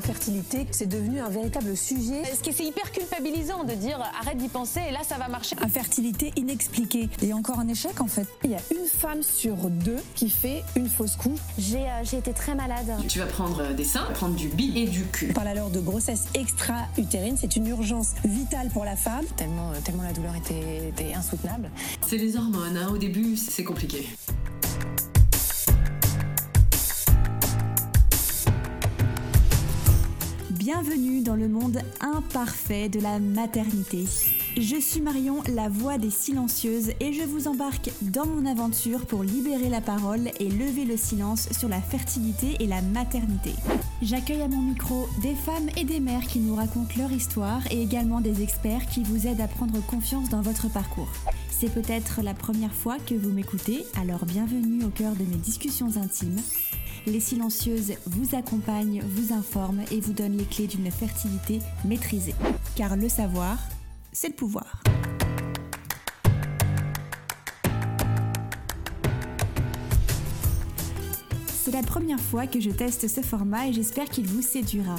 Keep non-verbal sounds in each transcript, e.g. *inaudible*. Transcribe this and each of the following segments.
l'infertilité, c'est devenu un véritable sujet. Ce qui c'est hyper culpabilisant de dire arrête d'y penser et là ça va marcher? Infertilité inexpliquée et encore un échec en fait. Il y a une femme sur deux qui fait une fausse couche. J'ai euh, été très malade. Tu vas prendre euh, des seins, prendre du bi et du cul. On parle alors de grossesse extra-utérine, c'est une urgence vitale pour la femme. Tellement, euh, tellement la douleur était, était insoutenable. C'est les hormones, hein. au début c'est compliqué. Bienvenue dans le monde imparfait de la maternité. Je suis Marion, la voix des silencieuses, et je vous embarque dans mon aventure pour libérer la parole et lever le silence sur la fertilité et la maternité. J'accueille à mon micro des femmes et des mères qui nous racontent leur histoire et également des experts qui vous aident à prendre confiance dans votre parcours. C'est peut-être la première fois que vous m'écoutez, alors bienvenue au cœur de mes discussions intimes. Les silencieuses vous accompagnent, vous informent et vous donnent les clés d'une fertilité maîtrisée. Car le savoir, c'est le pouvoir. C'est la première fois que je teste ce format et j'espère qu'il vous séduira.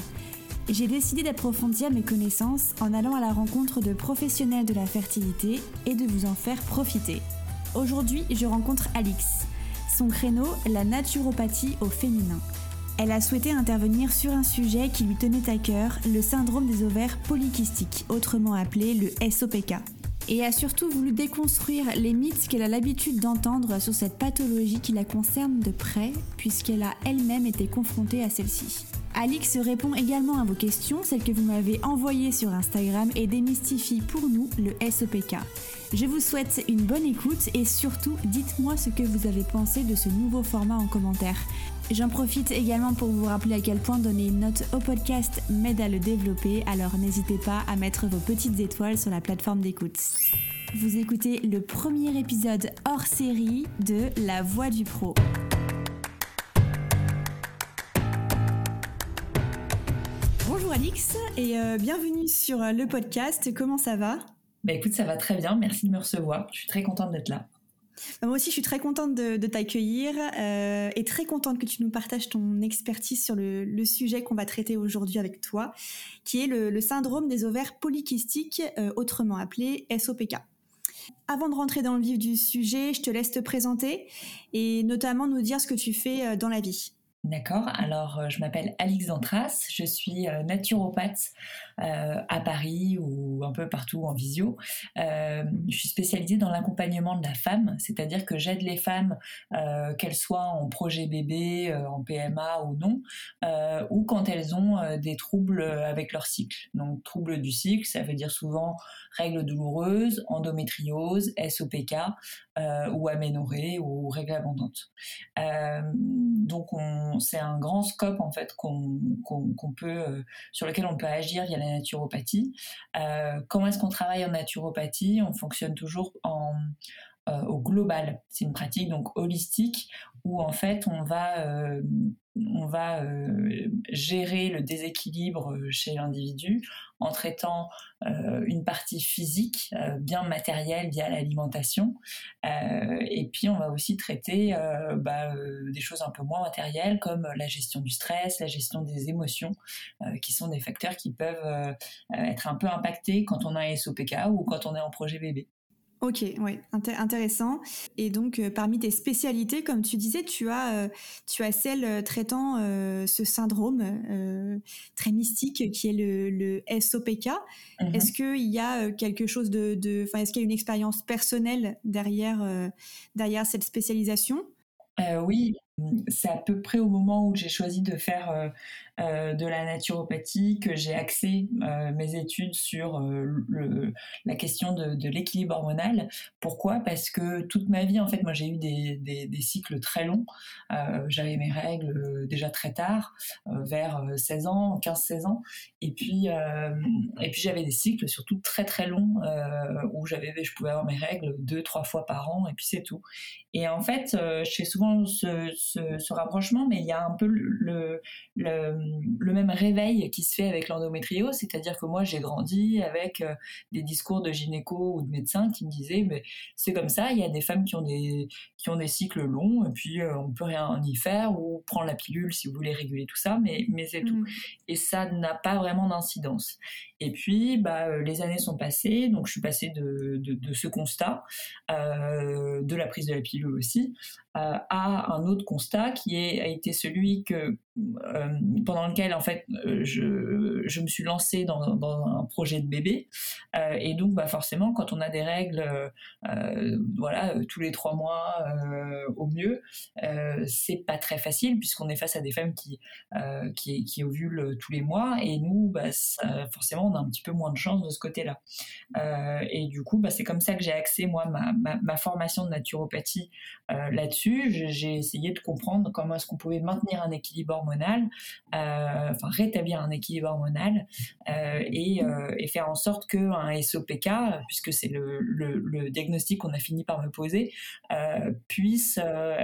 J'ai décidé d'approfondir mes connaissances en allant à la rencontre de professionnels de la fertilité et de vous en faire profiter. Aujourd'hui, je rencontre Alix. Son créneau, la naturopathie au féminin. Elle a souhaité intervenir sur un sujet qui lui tenait à cœur, le syndrome des ovaires polykystiques, autrement appelé le SOPK. Et a surtout voulu déconstruire les mythes qu'elle a l'habitude d'entendre sur cette pathologie qui la concerne de près, puisqu'elle a elle-même été confrontée à celle-ci. Alix répond également à vos questions, celles que vous m'avez envoyées sur Instagram, et démystifie pour nous le SOPK. Je vous souhaite une bonne écoute et surtout dites-moi ce que vous avez pensé de ce nouveau format en commentaire. J'en profite également pour vous rappeler à quel point donner une note au podcast m'aide à le développer, alors n'hésitez pas à mettre vos petites étoiles sur la plateforme d'écoute. Vous écoutez le premier épisode hors série de La Voix du Pro. Bonjour Alix et euh, bienvenue sur euh, le podcast. Comment ça va? Bah écoute, ça va très bien. Merci de me recevoir. Je suis très contente d'être là. Bah, moi aussi, je suis très contente de, t'accueillir euh, et très contente que tu nous partages ton expertise sur le, sujet qu'on va traiter aujourd'hui avec toi, qui est le, syndrome des ovaires polykystiques, autrement appelé SOPK. Avant de rentrer dans le vif du sujet, je te laisse te présenter et notamment nous dire ce que tu fais dans la vie. D'accord. Alors, euh, je m'appelle Alix Dantras, je suis euh, naturopathe euh, à Paris ou un peu partout en visio. je suis spécialisée dans l'accompagnement de la femme, c'est-à-dire que j'aide les femmes, qu'elles soient en projet bébé, en PMA ou non, ou quand elles ont des troubles avec leur cycle. Donc, troubles du cycle, ça veut dire souvent règles douloureuses, endométriose, SOPK ou aménorrhée ou règles abondantes. donc, on c'est un grand scope en fait qu'on peut, euh, sur lequel on peut agir via naturopathie. Euh, comment est-ce qu'on travaille en naturopathie? On fonctionne toujours en, euh, au global. C'est une pratique donc holistique où en fait on va on va euh, gérer le déséquilibre euh, chez l'individu en traitant euh, une partie physique bien matérielle via l'alimentation et puis on va aussi traiter bah, des choses un peu moins matérielles comme la gestion du stress, la gestion des émotions qui sont des facteurs qui peuvent être un peu impactés quand on a un SOPK ou quand on est en projet bébé. Ok, oui, intéressant. Et donc, euh, parmi tes spécialités, comme tu disais, tu as, euh, tu as celle euh, traitant ce syndrome très mystique qui est le, SOPK. Mm-hmm. Est-ce qu'il y a quelque chose de, de est-ce qu'il y a une expérience personnelle derrière, derrière cette spécialisation? Oui, c'est à peu près au moment où j'ai choisi de faire euh, de la naturopathie que j'ai axé euh, mes études sur euh, la question de, l'équilibre hormonal. Pourquoi? Parce que toute ma vie, en fait, moi j'ai eu des, cycles très longs. J'avais mes règles déjà très tard, vers 16 ans, 15-16 ans. Et puis, et puis j'avais des cycles surtout très très longs où j'avais, je pouvais avoir mes règles deux, trois fois par an et puis c'est tout. Et en fait, je fais souvent ce, ce, rapprochement, mais il y a un peu le, le, même réveil qui se fait avec l'endométriose, c'est-à-dire que moi j'ai grandi avec euh, des discours de gynéco ou de médecins qui me disaient mais c'est comme ça, il y a des femmes qui ont des, qui ont des cycles longs, et puis euh, on peut rien y faire, ou prendre la pilule si vous voulez réguler tout ça, mais, mais c'est tout. Mmh. Et ça n'a pas vraiment d'incidence. Et puis, bah, euh, les années sont passées, donc je suis passée de, de, ce constat, euh, de la prise de la pilule aussi, à un autre constat qui est, a été celui que euh, pendant lequel en fait je, je me suis lancée dans, dans un projet de bébé. Euh, et donc bah forcément quand on a des règles voilà tous les trois mois au mieux c'est pas très facile puisqu'on est face à des femmes qui qui, qui ovulent tous les mois. Et nous bah, forcément on a un petit peu moins de chance de ce côté là et du coup bah, c'est comme ça que j'ai axé moi ma, ma, ma formation de naturopathie là-dessus. J'ai essayé de comprendre comment est-ce qu'on pouvait maintenir un équilibre hormonal, euh, enfin rétablir un équilibre hormonal euh, et, euh, et, faire en sorte qu'un SOPK, puisque c'est le, diagnostic qu'on a fini par me poser, puisse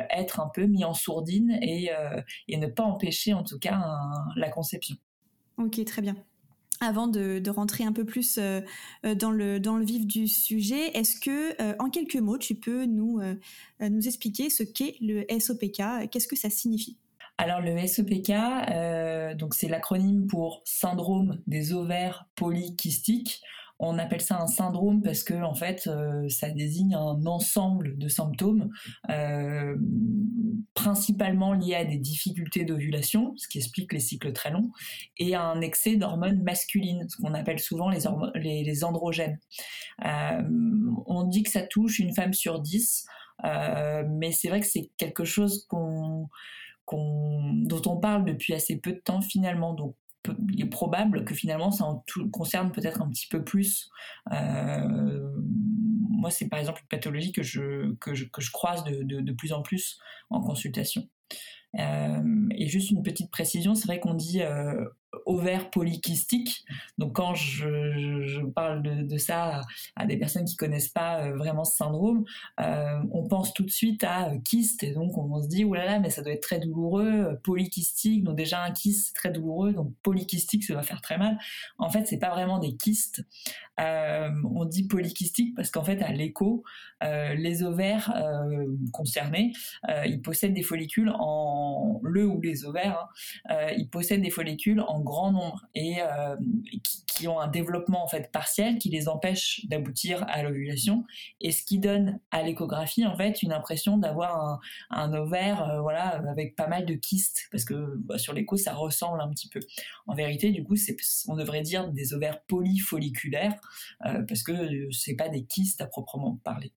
être un peu mis en sourdine et, ne pas empêcher en tout cas la conception. Ok, très bien. Avant de, rentrer un peu plus dans, le, vif du sujet, est-ce que, en quelques mots, tu peux nous expliquer ce qu'est le SOPK Qu'est-ce que ça signifie? Alors le SOPK, donc c'est l'acronyme pour syndrome des ovaires polykystiques. On appelle ça un syndrome parce que en fait, euh, ça désigne un ensemble de symptômes, euh, principalement liés à des difficultés d'ovulation, ce qui explique les cycles très longs, et à un excès d'hormones masculines, ce qu'on appelle souvent les, les, androgènes. Euh, on dit que ça touche une femme sur dix, mais c'est vrai que c'est quelque chose qu'on dont on parle depuis assez peu de temps finalement. Donc il est probable que finalement ça en concerne peut-être un petit peu plus. Euh, moi, c'est par exemple une pathologie que je, que je, que je croise de, de, plus en plus en consultation. Euh, et juste une petite précision, c'est vrai qu'on dit euh, ovaire polykystique. Donc quand je, parle de, ça à, des personnes qui connaissent pas euh, vraiment ce syndrome, euh, on pense tout de suite à euh, kyste et donc on, se dit oulala là là, mais ça doit être très douloureux, polykystique. Donc déjà un kyste c'est très douloureux, donc polykystique ça doit faire très mal. En fait c'est pas vraiment des kystes. on dit polykystique parce qu'en fait à l'écho les ovaires concernés ils possèdent des follicules en le ou les ovaires, hein, ils possèdent des follicules en grand nombre et euh, qui, ont un développement en fait partiel qui les empêche d'aboutir à l'ovulation et ce qui donne à l'échographie en fait une impression d'avoir un, ovaire euh, voilà avec pas mal de kystes parce que bah, sur l'écho ça ressemble un petit peu. En vérité du coup on devrait dire des ovaires polyfolliculaires euh, parce que c'est pas des kystes à proprement parler.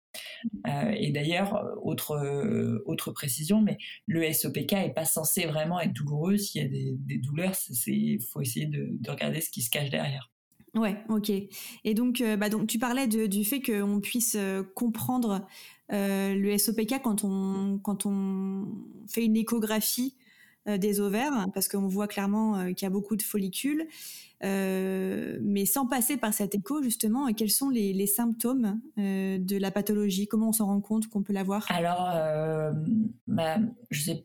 Euh, et d'ailleurs, autre, euh, autre précision, mais le SOPK est pas censé vraiment être douloureux. S'il y a des, des douleurs, il faut essayer de, de, regarder ce qui se cache derrière. Ouais, ok. Et donc, euh, bah donc tu parlais de, du fait qu'on puisse comprendre le SOPK quand on, quand on fait une échographie des ovaires, parce qu'on voit clairement qu'il y a beaucoup de follicules. Euh, mais sans passer par cet écho, justement, quels sont les, symptômes euh, de la pathologie? Comment on s'en rend compte qu'on peut l'avoir? Alors, euh,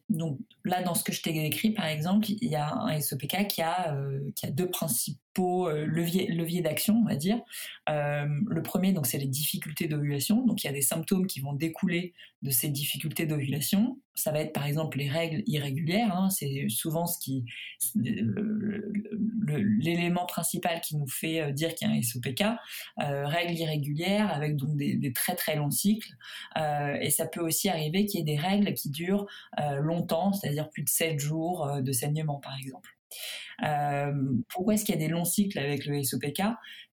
donc là, dans ce que je t'ai décrit, par exemple, il y a un SOPK qui a, qui a deux principaux leviers, leviers d'action, on va dire. le premier, c'est les difficultés d'ovulation. Donc, il y a des symptômes qui vont découler de ces difficultés d'ovulation. Ça va être, par exemple, les règles irrégulières. Hein. c'est souvent ce qui, l'élément principal qui nous fait euh, dire qu'il y a un SOPK, euh, règles irrégulières avec donc des, très très longs cycles. Euh, et ça peut aussi arriver qu'il y ait des règles qui durent longtemps, c'est-à-dire plus de 7 jours de saignement par exemple. pourquoi est-ce qu'il y a des longs cycles avec le SOPK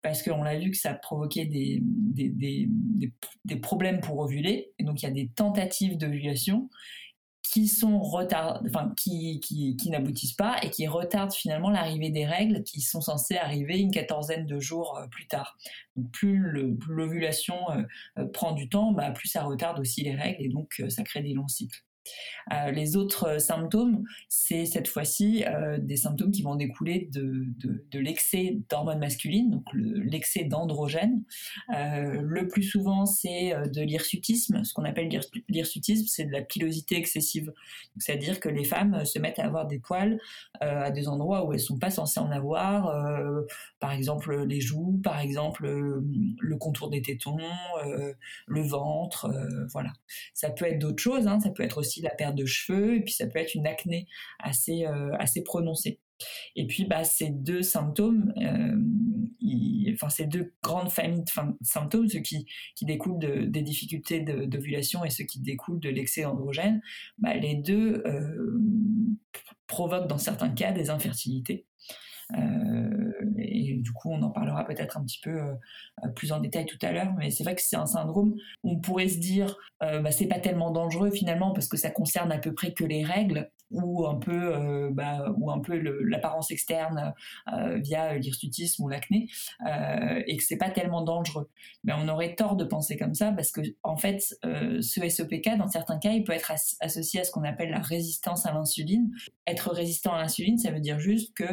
parce qu'on l'a vu que ça provoquait des, des, des, des, problèmes pour ovuler, et donc il y a des tentatives d'ovulation qui sont retard, enfin qui, qui, qui n'aboutissent pas et qui retardent finalement l'arrivée des règles qui sont censées arriver une quatorzaine de jours euh, plus tard. Donc plus l'ovulation euh, euh, prend du temps, bah, plus ça retarde aussi les règles et donc ça crée des longs cycles. Euh, les autres symptômes, c'est cette fois-ci euh, des symptômes qui vont découler de, de, l'excès d'hormones masculines, donc l'excès d'androgènes. Euh, le plus souvent, c'est de l'hirsutisme. Ce qu'on appelle l'hirsutisme, c'est de la pilosité excessive. C'est-à-dire que les femmes se mettent à avoir des poils à des endroits où elles sont pas censées en avoir, par exemple les joues, par exemple le contour des tétons, le ventre, voilà. Ça peut être d'autres choses, hein. ça peut être aussi la perte de cheveux, et puis ça peut être une acné assez, euh, assez prononcée. Et puis, bah, ces deux symptômes, euh, enfin, ces deux grandes familles de symptômes, ceux qui, qui découlent des difficultés d'ovulation et ceux qui découlent de l'excès d'androgène, bah, les deux euh, provoquent dans certains cas des infertilités. Et du coup, on en parlera peut-être un petit peu plus en détail tout à l'heure. Mais c'est vrai que c'est un syndrome où on pourrait se dire, euh, bah, c'est pas tellement dangereux finalement parce que ça concerne à peu près que les règles ou un peu, euh, bah, ou un peu l'apparence externe euh, via l'hirsutisme ou l'acné, euh, et que c'est pas tellement dangereux. Mais on aurait tort de penser comme ça parce que en fait, ce SOPK, dans certains cas, il peut être associé à ce qu'on appelle la résistance à l'insuline. Être résistant à l'insuline, ça veut dire juste que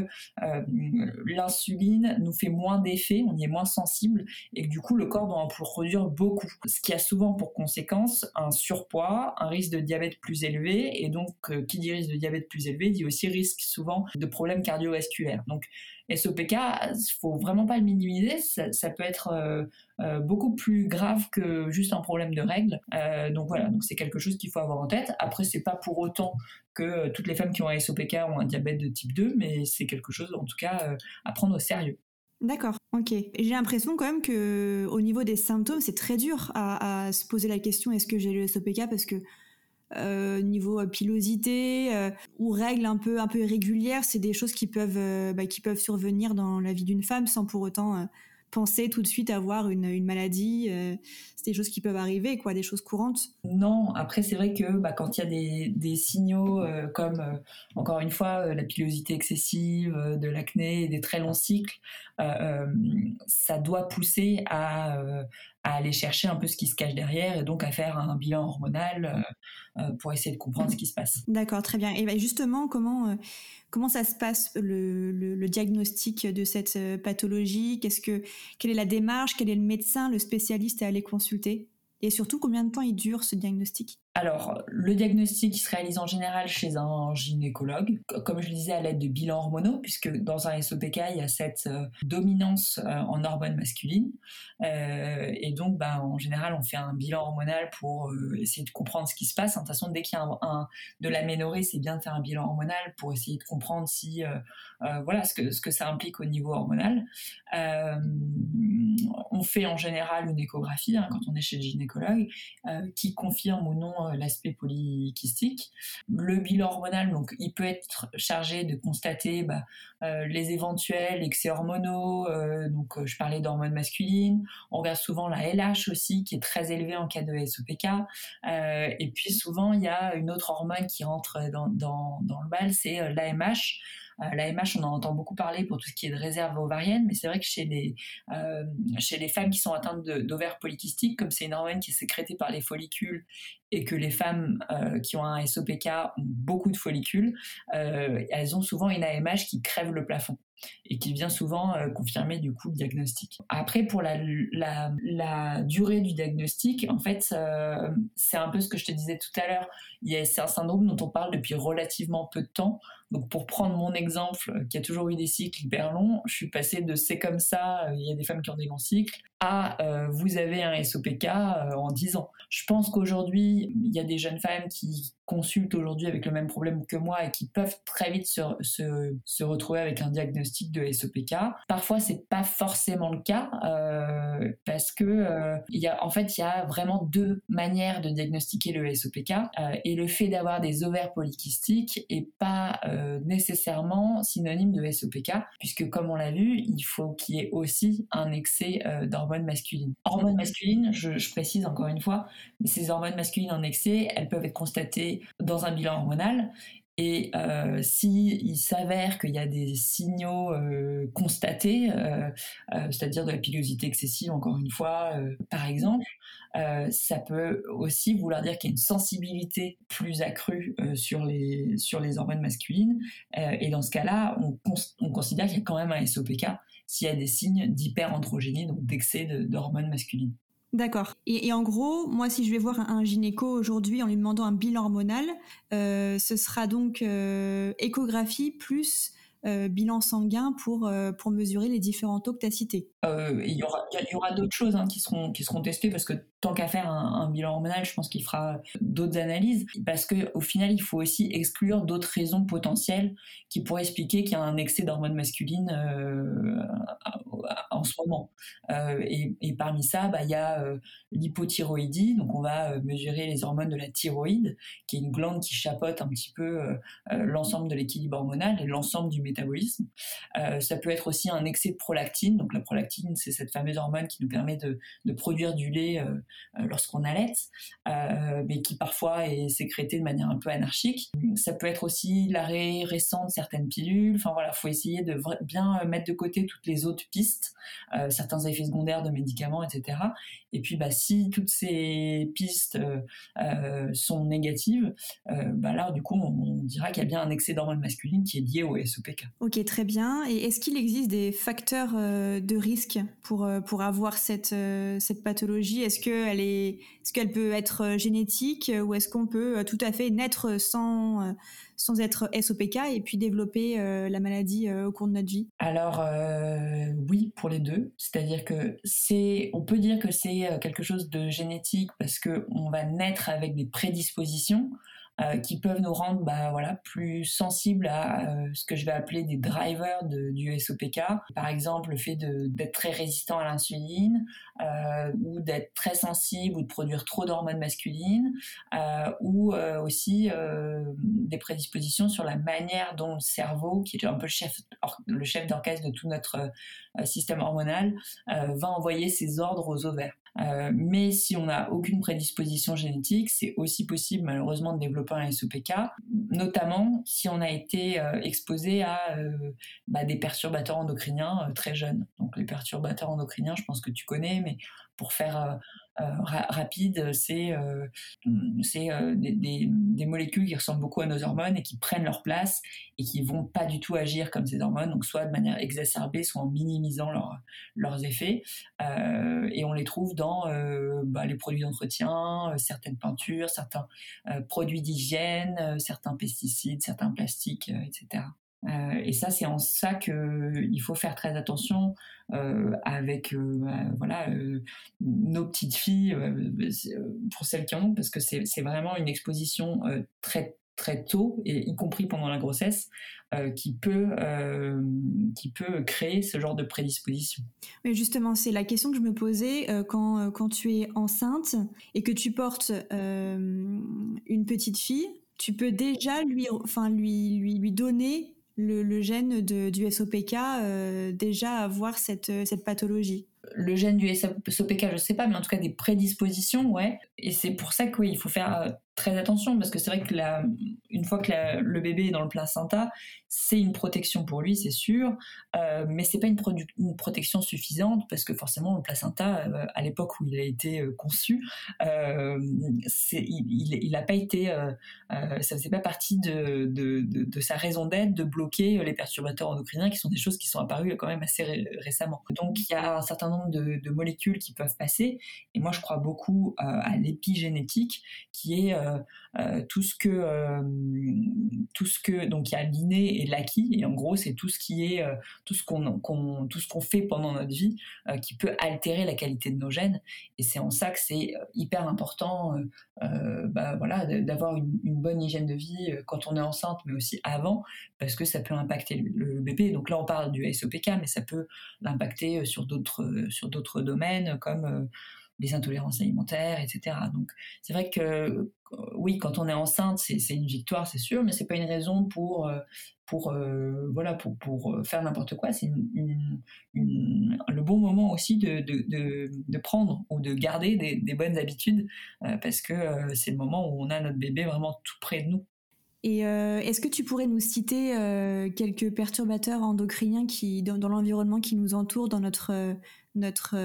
l'insuline nous fait moins d'effet, on y est moins sensible, et que du coup, le corps doit en produire beaucoup. Ce qui a souvent pour conséquence un surpoids, un risque de diabète plus élevé, et donc qui dirige de diabète plus élevé dit aussi risque souvent de problèmes cardiovasculaires. Donc SOPK, faut vraiment pas le minimiser, ça, peut être euh, euh, beaucoup plus grave que juste un problème de règles. Euh, donc voilà, donc c'est quelque chose qu'il faut avoir en tête. Après, c'est pas pour autant que toutes les femmes qui ont un SOPK ont un diabète de type 2, mais c'est quelque chose en tout cas à prendre au sérieux. D'accord, ok. J'ai l'impression quand même que au niveau des symptômes, c'est très dur à, se poser la question est-ce que j'ai le SOPK parce que euh, niveau euh, pilosité euh, ou règles un peu un peu irrégulières, c'est des choses qui peuvent bah, qui peuvent survenir dans la vie d'une femme sans pour autant penser tout de suite avoir une, une maladie C'est des choses qui peuvent arriver, quoi, des choses courantes. Non, après c'est vrai que bah, quand il y a des, des signaux comme, encore une fois, la pilosité excessive, de l'acné, des très longs cycles, ça doit pousser à, à aller chercher un peu ce qui se cache derrière et donc à faire un bilan hormonal euh, euh, pour essayer de comprendre ce qui se passe. D'accord, très bien. Et ben, justement, comment, euh, comment ça se passe le, le, diagnostic de cette pathologie? Qu'est-ce que, Quelle est la démarche? Quel est le médecin, le spécialiste à aller consulter? Et surtout, combien de temps il dure ce diagnostic? Alors, le diagnostic se réalise en général chez un gynécologue, comme je le disais, à l'aide de bilans hormonaux, puisque dans un SOPK, il y a cette euh, dominance euh, en hormones masculines. Euh, et donc, bah, en général, on fait un bilan hormonal pour essayer de comprendre ce qui se passe. De toute façon, dès qu'il y a un, de l'aménorrhée, c'est bien de faire un bilan hormonal pour essayer de comprendre si, voilà, ce que, ce que ça implique au niveau hormonal. on fait en général une échographie hein, quand on est chez le gynécologue qui confirme ou non euh, l'aspect polykystique. Le bilan hormonal, donc, il peut être chargé de constater bah, euh, les éventuels excès hormonaux. Euh, donc, je parlais d'hormones masculines. On regarde souvent la LH aussi, qui est très élevée en cas de SOPK. et puis, souvent, il y a une autre hormone qui rentre dans, dans, dans le bal, c'est l'AMH. Euh, la MH, on en entend beaucoup parler pour tout ce qui est de réserve ovarienne, mais c'est vrai que chez les, euh, chez les femmes qui sont atteintes d'ovaires polykystiques, comme c'est une hormone qui est sécrétée par les follicules et que les femmes euh, qui ont un SOPK ont beaucoup de follicules, elles ont souvent une AMH qui crève le plafond et qui vient souvent confirmer du coup le diagnostic. Après, pour la, la, durée du diagnostic, en fait, c'est un peu ce que je te disais tout à l'heure. C'est un syndrome dont on parle depuis relativement peu de temps. Donc pour prendre mon exemple, euh, qui a toujours eu des cycles hyper longs, je suis passée de c'est comme ça, euh, il y a des femmes qui ont des longs cycles, à euh, vous avez un SOPK en 10 ans. Je pense qu'aujourd'hui, il y a des jeunes femmes qui consultent aujourd'hui avec le même problème que moi et qui peuvent très vite se, se, retrouver avec un diagnostic de SOPK. Parfois, c'est pas forcément le cas parce que il y a, en fait, il y a vraiment deux manières de diagnostiquer le SOPK et le fait d'avoir des ovaires polykystiques est pas nécessairement synonyme de SOPK puisque comme on l'a vu, il faut qu'il y ait aussi un excès d'hormones masculines. Hormones masculines, je, je précise encore une fois, mais ces hormones masculines en excès, elles peuvent être constatées dans un bilan hormonal Et euh, si il s'avère qu'il y a des signaux euh, constatés, euh, euh, c'est-à-dire de la pilosité excessive, encore une fois, par exemple, ça peut aussi vouloir dire qu'il y a une sensibilité plus accrue sur les sur les hormones masculines. Et dans ce cas-là, on, cons- on considère qu'il y a quand même un SOPK s'il y a des signes d'hyperandrogénie, donc d'excès de- d'hormones masculines. D'accord. Et, en gros, moi, si je vais voir un, un gynéco aujourd'hui en lui demandant un bilan hormonal, euh, ce sera donc euh, échographie plus euh, bilan sanguin pour, euh, pour mesurer les différents taux que tu as cités. Euh, il y aura, d'autres choses hein, qui, seront, qui seront testées parce que tant qu'à faire un, bilan hormonal, je pense qu'il fera d'autres analyses parce que au final, il faut aussi exclure d'autres raisons potentielles qui pourraient expliquer qu'il y a un excès d'hormones masculines en ce moment. Et, parmi ça, bah, il y a l'hypothyroïdie, donc on va mesurer les hormones de la thyroïde, qui est une glande qui chapeaute un petit peu l'ensemble de l'équilibre hormonal et l'ensemble du métabolisme. Euh, ça peut être aussi un excès de prolactine, donc la prolactine, c'est cette fameuse hormone qui nous permet de, produire du lait euh, lorsqu'on allait, euh, mais qui parfois est sécrétée de manière un peu anarchique. Ça peut être aussi l'arrêt récent de certaines pilules. Enfin voilà, faut essayer de bien mettre de côté toutes les autres pistes, euh, certains effets secondaires de médicaments, etc. Et puis bah, si toutes ces pistes euh, sont négatives, euh, bah là du coup on, on dira qu'il y a bien un excès d'hormones masculines qui est lié au SOPK. Ok, très bien. Et est-ce qu'il existe des facteurs euh, de risque pour, euh, pour avoir cette, euh, cette pathologie? Est-ce qu'elle est, est qu'elle peut être génétique? Ou est-ce qu'on peut tout à fait naître sans, sans être SOPK et puis développer la maladie au cours de notre vie? Alors oui, pour les deux. C'est-à-dire que c'est, on peut dire que c'est quelque chose de génétique parce que on va naître avec des prédispositions. Euh, qui peuvent nous rendre bah, voilà, plus sensibles à euh, ce que je vais appeler des drivers du SOPK. Par exemple, le fait d'être très résistant à l'insuline euh, ou d'être très sensible ou de produire trop d'hormones masculines euh, ou aussi euh, des prédispositions sur la manière dont le cerveau, qui est un peu le chef, le chef d'orchestre de tout notre système hormonal, va envoyer ses ordres aux ovaires. Euh, mais si on n'a aucune prédisposition génétique, c'est aussi possible malheureusement de développer un SOPK, notamment si on a été euh, exposé à euh, bah, des perturbateurs endocriniens très jeunes. Donc les perturbateurs endocriniens, je pense que tu connais, mais pour faire ra rapide, c'est euh, c'est des, des, des, molécules qui ressemblent beaucoup à nos hormones et qui prennent leur place et qui vont pas du tout agir comme ces hormones, donc soit de manière exacerbée, soit en minimisant leur, leurs effets. Euh, et on les trouve dans euh, bah, les produits d'entretien, euh, certaines peintures, certains euh, produits d'hygiène, certains pesticides, certains plastiques, etc. Euh, et ça, c'est en ça qu'il faut faire très attention euh, avec euh, bah, voilà nos petites filles, pour celles qui en ont, parce que c'est vraiment une exposition très très tôt, et y compris pendant la grossesse, euh, qui, peut, euh, qui peut créer ce genre de prédisposition. Mais justement, c'est la question que je me posais euh, quand, quand tu es enceinte et que tu portes euh, une petite fille, tu peux déjà lui, enfin, lui, lui, lui donner le, gène du SOPK, euh, déjà avoir cette, cette pathologie le gène du SOPK, je sais pas, mais en tout cas des prédispositions, ouais. Et c'est pour ça qu'il oui, faut faire très attention parce que c'est vrai que la, une fois que le bébé est dans le placenta, c'est une protection pour lui, c'est sûr, euh, mais c'est pas une, protection suffisante parce que forcément le placenta, euh, à l'époque où il a été euh, conçu, il n'a pas été, euh, ça faisait pas partie de, sa raison d'être de bloquer les perturbateurs endocriniens qui sont des choses qui sont apparues quand même assez ré récemment. Donc il y a un certain nombre de, molécules qui peuvent passer et moi je crois beaucoup à l'épigénétique qui est euh, tout ce que euh, tout ce que donc il y a l'inné et l'acquis et en gros c'est tout ce qui est euh, tout ce qu'on qu tout ce qu'on fait pendant notre vie qui peut altérer la qualité de nos gènes. Et c'est en ça que c'est hyper important bah, voilà d'avoir une, une, bonne hygiène de vie quand on est enceinte mais aussi avant parce que ça peut impacter le, le bébé. Donc là on parle du SOPK mais ça peut l'impacter sur d'autres sur d'autres domaines comme les intolérances alimentaires, etc. Donc c'est vrai que oui, quand on est enceinte, c'est une victoire, c'est sûr, mais c'est pas une raison pour pour euh, voilà pour, pour faire n'importe quoi. C'est le bon moment aussi de, de, de, prendre ou de garder des, bonnes habitudes euh, parce que euh, c'est le moment où on a notre bébé vraiment tout près de nous. Et est-ce que tu pourrais nous citer quelques perturbateurs endocriniens qui, dans, dans l'environnement qui nous entoure, dans notre, notre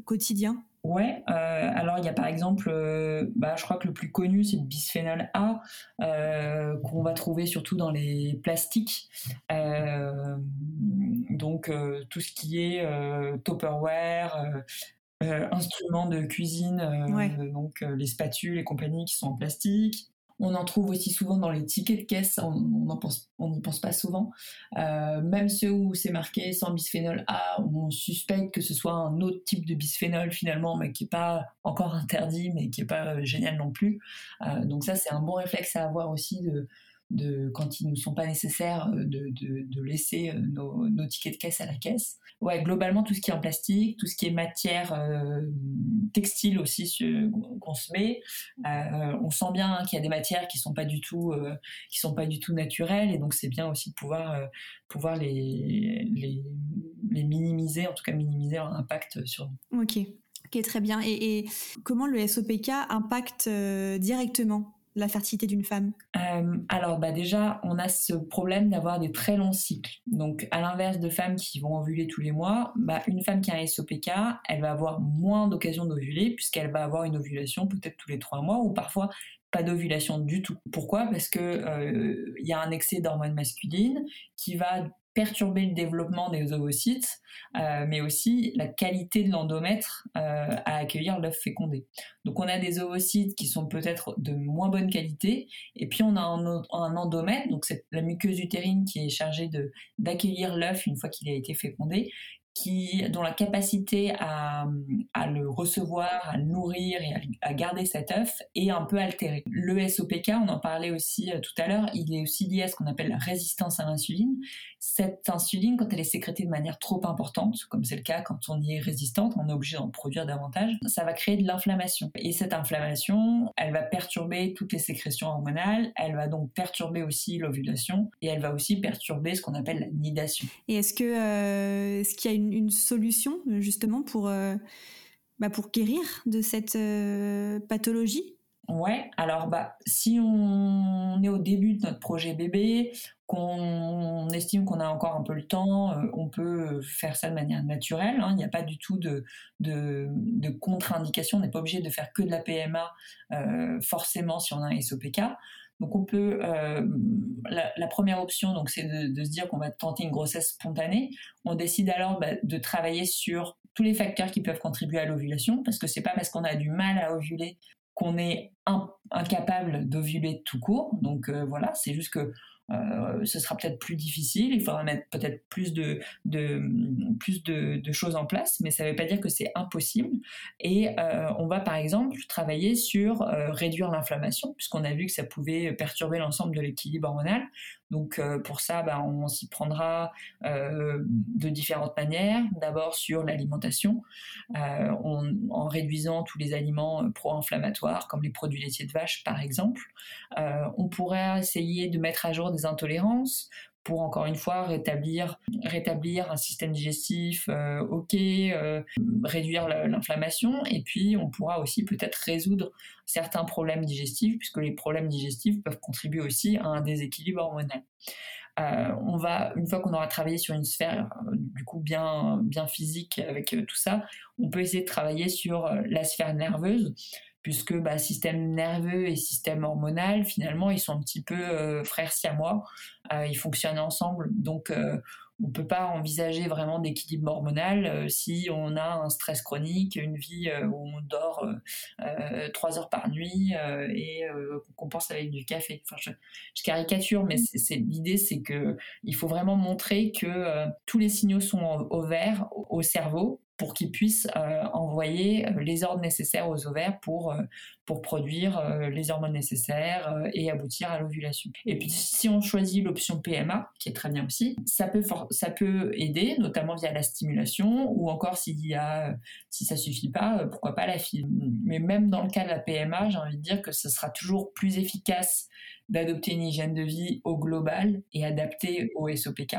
quotidien? Ouais, euh, alors il y a par exemple, euh, bah, je crois que le plus connu c'est le bisphénol A, euh, qu'on va trouver surtout dans les plastiques. donc tout ce qui est Tupperware, instruments de cuisine, donc les spatules et compagnie qui sont en plastique. On en trouve aussi souvent dans les tickets de caisse, on n'y pense, pas souvent. Euh, même ceux où c'est marqué sans bisphénol A, on suspecte que ce soit un autre type de bisphénol finalement, mais qui n'est pas encore interdit, mais qui n'est pas euh, génial non plus. Euh, donc ça, c'est un bon réflexe à avoir aussi de, de, quand ils ne sont pas nécessaires, euh, de, de, laisser euh, nos, nos, tickets de caisse à la caisse. Ouais, globalement, tout ce qui est en plastique, tout ce qui est matière euh, textile aussi qu'on se met, on sent bien hein, qu'il y a des matières qui sont pas du tout, sont pas du tout naturelles, et donc c'est bien aussi de pouvoir, pouvoir les, les, minimiser, en tout cas minimiser leur impact sur nous. Ok, ok, très bien. Et, et comment le SOPK impacte directement? La fertilité d'une femme? Euh, Alors bah déjà, on a ce problème d'avoir des très longs cycles. Donc à l'inverse de femmes qui vont ovuler tous les mois, bah, une femme qui a un SOPK, elle va avoir moins d'occasions d'ovuler puisqu'elle va avoir une ovulation peut-être tous les trois mois ou parfois pas d'ovulation du tout. Pourquoi? Parce que euh, il y a un excès d'hormones masculines qui va perturber le développement des ovocytes, euh, mais aussi la qualité de l'endomètre euh, à accueillir l'œuf fécondé. Donc on a des ovocytes qui sont peut-être de moins bonne qualité, et puis on a un, un endomètre, donc c'est la muqueuse utérine qui est chargée d'accueillir l'œuf une fois qu'il a été fécondé, qui, dont la capacité à, à, le recevoir, à le nourrir et à, garder cet œuf est un peu altérée. Le SOPK, on en parlait aussi euh, tout à l'heure, il est aussi lié à ce qu'on appelle la résistance à l'insuline. Cette insuline, quand elle est sécrétée de manière trop importante, comme c'est le cas quand on y est résistante, on est obligé d'en produire davantage, ça va créer de l'inflammation. Et cette inflammation, elle va perturber toutes les sécrétions hormonales, elle va donc perturber aussi l'ovulation et elle va aussi perturber ce qu'on appelle la nidation. Et est-ce que euh, ce qu'il y a une une, solution justement pour, euh, bah, pour guérir de cette euh, pathologie? Ouais, alors bah, si on est au début de notre projet bébé, qu'on estime qu'on a encore un peu le temps, euh, on peut faire ça de manière naturelle. Hein. Il n'y a pas du tout de, de contre-indication. On n'est pas obligé de faire que de la PMA forcément si on a un SOPK. Donc on peut, euh, la, première option, donc c'est de, se dire qu'on va tenter une grossesse spontanée. On décide alors bah, de travailler sur tous les facteurs qui peuvent contribuer à l'ovulation, parce que c'est pas parce qu'on a du mal à ovuler qu'on est incapable d'ovuler tout court. Donc euh, voilà, c'est juste que euh, ce sera peut-être plus difficile, il faudra mettre peut-être plus de, de plus de, choses en place, mais ça ne veut pas dire que c'est impossible. Et euh, on va par exemple travailler sur euh, réduire l'inflammation, puisqu'on a vu que ça pouvait perturber l'ensemble de l'équilibre hormonal. Donc pour ça, bah, on s'y prendra de différentes manières. D'abord sur l'alimentation, en réduisant tous les aliments pro-inflammatoires, comme les produits laitiers de vache par exemple. on pourrait essayer de mettre à jour des intolérances pour encore une fois rétablir rétablir un système digestif euh, ok euh, réduire l'inflammation. Et puis on pourra aussi peut-être résoudre certains problèmes digestifs puisque les problèmes digestifs peuvent contribuer aussi à un déséquilibre hormonal. Euh, on va une fois qu'on aura travaillé sur une sphère du coup bien bien physique avec tout ça on peut essayer de travailler sur la sphère nerveuse puisque bah, système nerveux et système hormonal, finalement, ils sont un petit peu euh, frères siamois, euh, ils fonctionnent ensemble, donc euh, on ne peut pas envisager vraiment d'équilibre hormonal si on a un stress chronique, une vie où on dort trois heures par nuit et qu'on pense avec du café. Enfin, je, caricature, mais l'idée, c'est que il faut vraiment montrer que tous les signaux sont au vert au cerveau pour qu'ils puissent euh, envoyer euh, les ordres nécessaires aux ovaires pour, euh, pour produire les hormones nécessaires et aboutir à l'ovulation. Et puis si on choisit l'option PMA, qui est très bien aussi, ça peut, ça peut aider, notamment via la stimulation, ou encore s'il y a, si ça suffit pas, pourquoi pas la fibre. Mais même dans le cas de la PMA, j'ai envie de dire que ce sera toujours plus efficace d'adopter une hygiène de vie au global et adaptée au SOPK.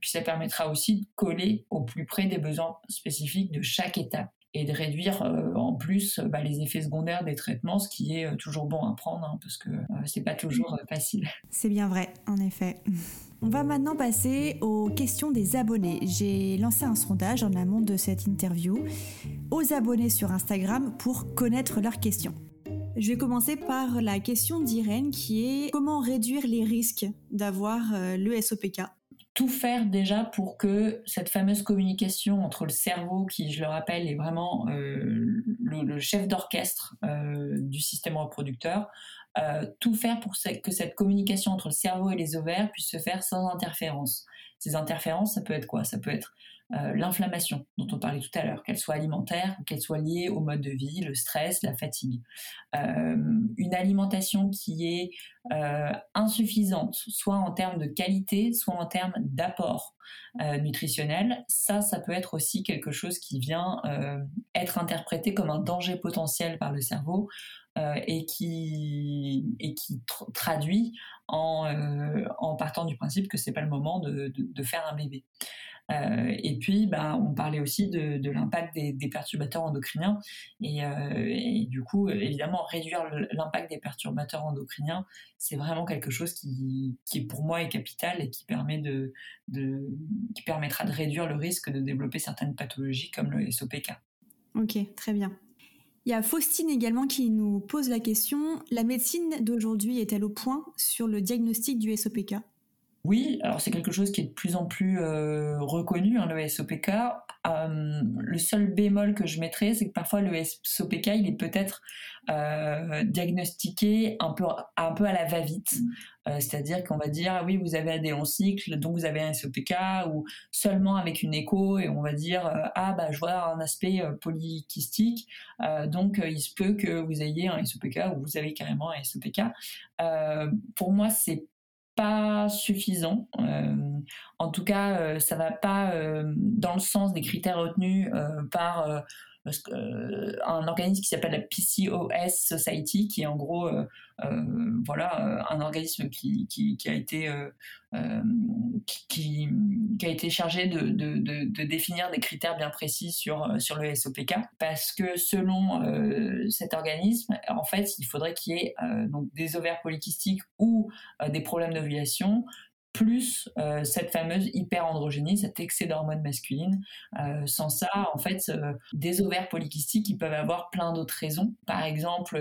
Puis ça permettra aussi de coller au plus près des besoins spécifiques de chaque étape. et de réduire en plus bah, les effets secondaires des traitements, ce qui est toujours bon à prendre hein, parce que c'est pas toujours facile. *laughs* C'est bien vrai, en effet. On va maintenant passer aux questions des abonnés. J'ai lancé un sondage en amont de cette interview aux abonnés sur Instagram pour connaître leurs questions. Je vais commencer par la question d'Irène qui est comment réduire les risques d'avoir euh, le SOPK tout faire déjà pour que cette fameuse communication entre le cerveau, qui, je le rappelle, est vraiment euh, le, chef d'orchestre euh, du système reproducteur, tout faire pour que cette communication entre le cerveau et les ovaires puisse se faire sans interférence. Ces interférences, ça peut être quoi? Ça peut être euh, l'inflammation dont on parlait tout à l'heure, qu'elle soit alimentaire qu'elle soit liée au mode de vie, le stress, la fatigue. Euh, une alimentation qui est insuffisante, soit en termes de qualité, soit en termes d'apport nutritionnel, ça, ça peut être aussi quelque chose qui vient être interprété comme un danger potentiel par le cerveau euh, et qui, traduit en, euh, en, partant du principe que c'est pas le moment de, de, faire un bébé. Euh, et puis, bah, on parlait aussi de, l'impact des, perturbateurs endocriniens. Et, et, du coup, évidemment, réduire l'impact des perturbateurs endocriniens, c'est vraiment quelque chose qui, qui, pour moi, est capital et qui permettra de réduire le risque de développer certaines pathologies comme le SOPK. Ok, très bien. Il y a Faustine également qui nous pose la question, la médecine d'aujourd'hui est-elle au point sur le diagnostic du SOPK oui, alors c'est quelque chose qui est de plus en plus euh, reconnu, hein, le SOPK. Euh, le seul bémol que je mettrais, c'est que parfois le SOPK, il est peut-être euh, diagnostiqué un peu, un peu à la va-vite. C'est-à-dire qu'on va dire, ah oui, vous avez un déon cycle, donc vous avez un SOPK, ou seulement avec une écho, et on va dire, ah bah je vois un aspect polykystique, donc il se peut que vous ayez un SOPK, ou vous avez carrément un SOPK. pour moi, c'est pas suffisant. Euh, en tout cas, euh, ça va pas euh, dans le sens des critères retenus par un organisme qui s'appelle la PCOS Society, qui est en gros voilà un organisme qui, a été qui, a été chargé de, définir des critères bien précis sur sur le SOPK, parce que selon cet organisme, en fait, il faudrait qu'il y ait donc des ovaires polykystiques ou des problèmes d'ovulation, plus euh, cette fameuse hyperandrogénie, cet excès d'hormones masculines. Euh, sans ça, en fait, euh, des ovaires polykystiques, ils peuvent avoir plein d'autres raisons. Par exemple,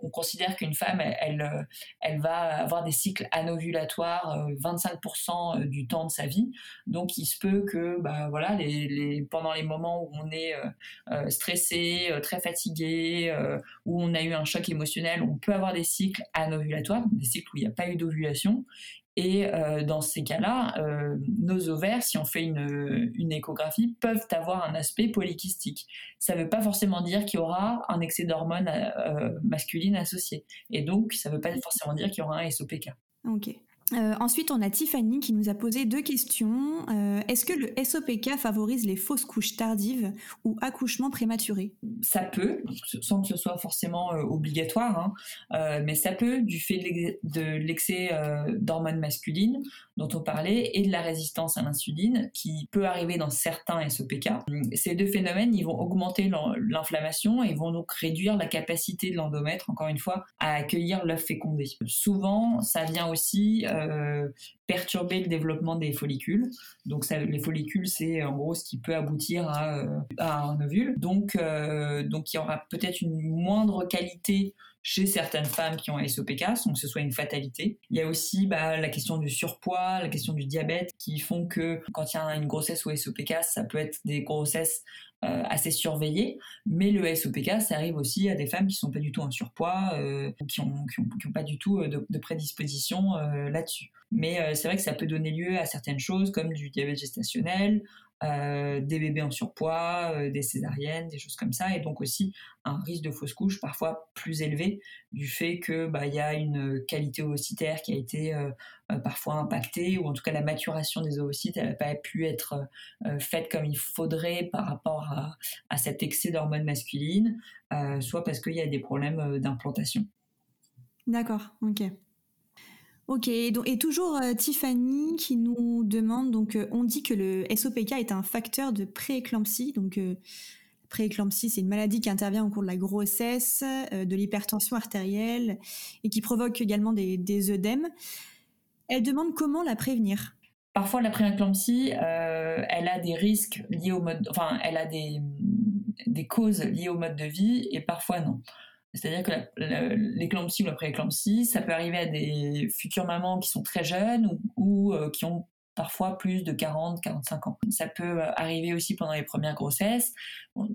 on, considère qu'une femme, elle, elle, va avoir des cycles anovulatoires 25% du temps de sa vie. Donc, il se peut que, bah, voilà, pendant les moments où on est stressé, très fatigué, où on a eu un choc émotionnel, on peut avoir des cycles anovulatoires, des cycles où il n'y a pas eu d'ovulation. Et euh, dans ces cas-là, euh, nos ovaires, si on fait une, une, échographie, peuvent avoir un aspect polykystique. Ça ne veut pas forcément dire qu'il y aura un excès d'hormones euh, masculines associé. Et donc, ça ne veut pas forcément dire qu'il y aura un SOPK. Ok. Euh, ensuite, on a Tiffany qui nous a posé deux questions. Euh, est-ce que le SOPK favorise les fausses couches tardives ou accouchements prématurés? Ça peut, sans que ce soit forcément euh, obligatoire, hein, mais ça peut du fait de l'excès d'hormones masculines dont on parlait et de la résistance à l'insuline qui peut arriver dans certains SOPK. Ces deux phénomènes, ils vont augmenter l'inflammation et vont donc réduire la capacité de l'endomètre, encore une fois, à accueillir l'œuf fécondé. Souvent, ça vient aussi euh, perturber le développement des follicules. Donc ça, les follicules, c'est en gros ce qui peut aboutir à, euh, un ovule. Donc, euh, donc il y aura peut-être une moindre qualité chez certaines femmes qui ont SOPK, sans que ce soit une fatalité. Il y a aussi bah, la question du surpoids, la question du diabète, qui font que quand il y a une grossesse ou SOPK, ça peut être des grossesses assez surveillées, mais le SOPK, ça arrive aussi à des femmes qui sont pas du tout en surpoids, euh, qui ont, qui, pas du tout euh, de, de prédisposition là-dessus. Mais c'est vrai que ça peut donner lieu à certaines choses comme du diabète gestationnel, euh, des bébés en surpoids, euh, des césariennes, des choses comme ça, et donc aussi un risque de fausse couche parfois plus élevé du fait que bah y a une qualité ovocytaire qui a été euh, parfois impactée ou en tout cas la maturation des ovocytes elle n'a pas pu être faite comme il faudrait par rapport à, à cet excès d'hormones masculines, soit parce qu'il y a des problèmes d'implantation. D'accord, ok. Ok, et toujours euh, Tiffany qui nous demande, donc euh, on dit que le SOPK est un facteur de prééclampsie, donc euh, Prééclampsie, c'est une maladie qui intervient au cours de la grossesse, de l'hypertension artérielle et qui provoque également des, œdèmes. Elle demande comment la prévenir. Parfois, la prééclampsie, euh, elle a des risques liés au mode, enfin, elle a des causes liées au mode de vie et parfois non. C'est-à-dire que l'éclampsie ou la prééclampsie, ça peut arriver à des futures mamans qui sont très jeunes ou, euh, qui ont parfois plus de 40, 45 ans. Ça peut euh, arriver aussi pendant les premières grossesses.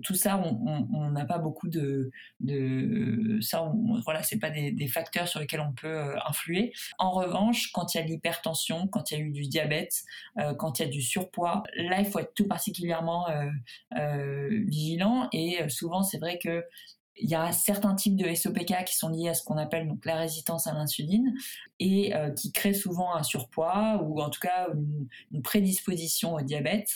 tout ça, on n'a pas beaucoup de, de ça. On, voilà, c'est pas des, facteurs sur lesquels on peut euh, influer. En revanche, quand il y a l'hypertension, quand il y a eu du diabète, quand il y a du surpoids, là, il faut être tout particulièrement vigilant. Et souvent, c'est vrai que il y a certains types de SOPK qui sont liés à ce qu'on appelle donc la résistance à l'insuline et euh, qui créent souvent un surpoids ou en tout cas une, prédisposition au diabète.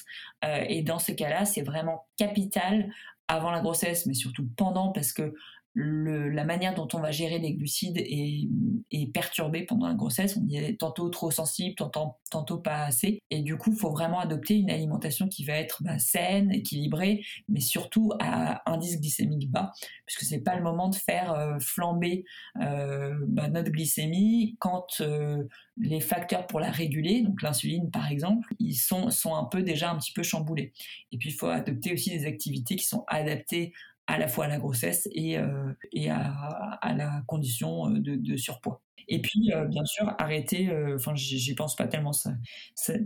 Euh, et dans ce cas-là, c'est vraiment capital avant la grossesse, mais surtout pendant, parce que la manière dont on va gérer les glucides est, perturbée pendant la grossesse. On y est tantôt trop sensible, tantôt, pas assez. Et du coup, il faut vraiment adopter une alimentation qui va être bah, saine, équilibrée, mais surtout à indice glycémique bas, puisque c'est pas le moment de faire euh, flamber euh, bah, notre glycémie quand euh, les facteurs pour la réguler, donc l'insuline par exemple, ils sont, sont un peu déjà un petit peu chamboulés. Et puis il faut adopter aussi des activités qui sont adaptées à la fois à la grossesse et, euh, et à, à, la condition euh, de, surpoids. Et puis, euh, bien sûr, arrêter, enfin, j'y pense pas tellement, ça,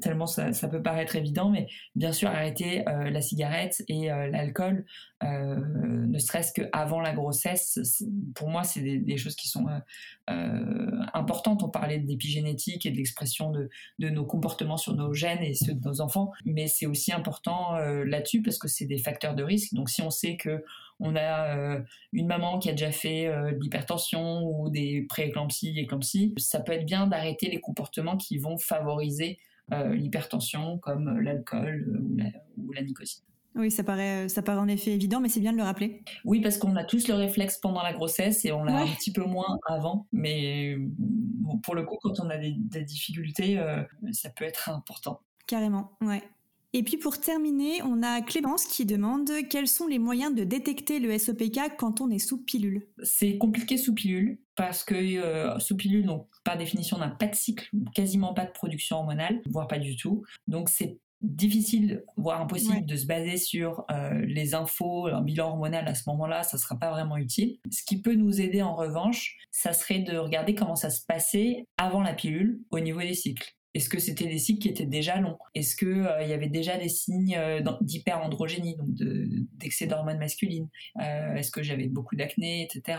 tellement ça, ça, peut paraître évident, mais bien sûr, arrêter la cigarette et l'alcool, ne serait-ce qu'avant la grossesse, pour moi, c'est des, des, choses qui sont importantes. On parlait d'épigénétique et de l'expression de, de, nos comportements sur nos gènes et ceux de nos enfants, mais c'est aussi important là-dessus parce que c'est des facteurs de risque. Donc, si on sait que on a euh, une maman qui a déjà fait euh, de l'hypertension ou des prééclampsies, éclampsies. Ça peut être bien d'arrêter les comportements qui vont favoriser euh, l'hypertension comme l'alcool ou la, nicotine. Oui, ça paraît, ça paraît en effet évident, mais c'est bien de le rappeler. Oui, parce qu'on a tous le réflexe pendant la grossesse et on l'a un petit peu moins avant. Mais pour le coup, quand on a des, des difficultés, ça peut être important. Carrément, ouais. Et puis pour terminer, on a Clémence qui demande quels sont les moyens de détecter le SOPK quand on est sous pilule? C'est compliqué sous pilule parce que euh, sous pilule, donc par définition, on n'a pas de cycle, quasiment pas de production hormonale, voire pas du tout. Donc c'est difficile, voire impossible de se baser sur euh, les infos, un bilan hormonal à ce moment-là, ça sera pas vraiment utile. Ce qui peut nous aider en revanche, ça serait de regarder comment ça se passait avant la pilule au niveau des cycles. Est-ce que c'était des cycles qui étaient déjà longs? Est-ce qu'il euh, y avait déjà des signes euh, d'hyperandrogénie, donc d'excès d'hormones masculines? Euh, Est-ce que j'avais beaucoup d'acné, etc.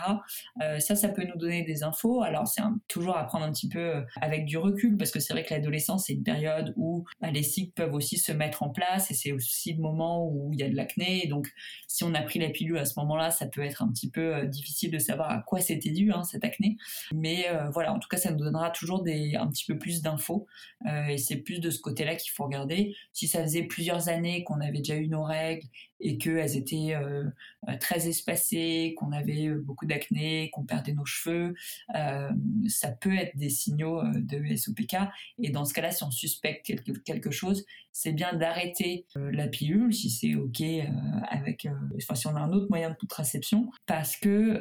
ça, ça peut nous donner des infos. Alors, c'est toujours à prendre un petit peu avec du recul, parce que c'est vrai que l'adolescence, c'est une période où les cycles peuvent aussi se mettre en place, et c'est aussi le moment où il y a de l'acné. Donc, si on a pris la pilule à ce moment-là, ça peut être un petit peu difficile de savoir à quoi c'était dû, hein, cette acné. Mais voilà, en tout cas, ça nous donnera toujours un petit peu plus d'infos. Euh, et c'est plus de ce côté-là qu'il faut regarder. Si ça faisait plusieurs années qu'on avait déjà eu nos règles et qu'elles étaient euh, euh, très espacées, qu'on avait beaucoup d'acné, qu'on perdait nos cheveux, ça peut être des signaux de SOPK. Et dans ce cas-là, si on suspecte quelque, quelque chose, c'est bien d'arrêter la pilule si c'est OK avec, enfin, si on a un autre moyen de contraception, parce que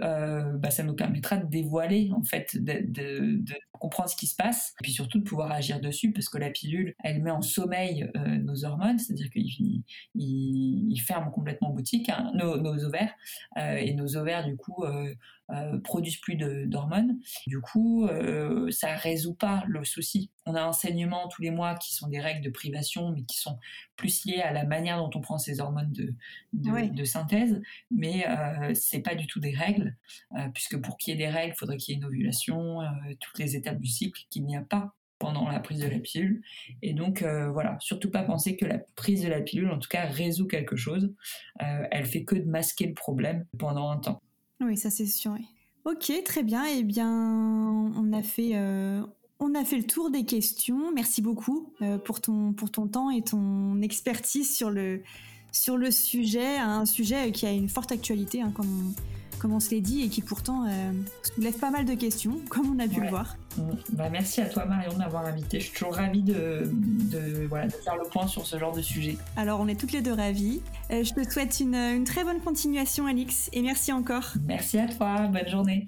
bah, ça nous permettra de dévoiler, en fait, de, comprendre ce qui se passe, et puis surtout de pouvoir agir dessus, parce que la pilule, elle met en sommeil euh, nos hormones, c'est-à-dire qu'il il, ferme complètement boutique, hein, nos, ovaires, euh, et nos ovaires, du coup, euh, produisent plus d'hormones. Du coup, ça résout pas le souci. On a un enseignement tous les mois qui sont des règles de privation, mais qui sont plus liées à la manière dont on prend ces hormones de, de, synthèse, mais c'est pas du tout des règles, puisque pour qu'il y ait des règles, il faudrait qu'il y ait une ovulation, toutes les étapes du cycle qu'il n'y a pas pendant la prise de la pilule. Et donc euh, voilà, surtout pas penser que la prise de la pilule, en tout cas, résout quelque chose. Euh, elle fait que de masquer le problème pendant un temps. Oui, ça c'est sûr. Ok, très bien. Eh bien, on a fait, euh, on a fait le tour des questions. Merci beaucoup pour ton pour ton temps et ton expertise sur le sujet, un sujet qui a une forte actualité, hein, comme on se l'est dit, et qui pourtant euh, soulève pas mal de questions, *laughs* comme on a pu le voir. Bah, merci à toi Marion de m'avoir invité. Je suis toujours ravie de, de, voilà, de, faire le point sur ce genre de sujet. Alors on est toutes les deux ravies. Euh, je te souhaite une, une très bonne continuation Alix et merci encore. Merci à toi, bonne journée.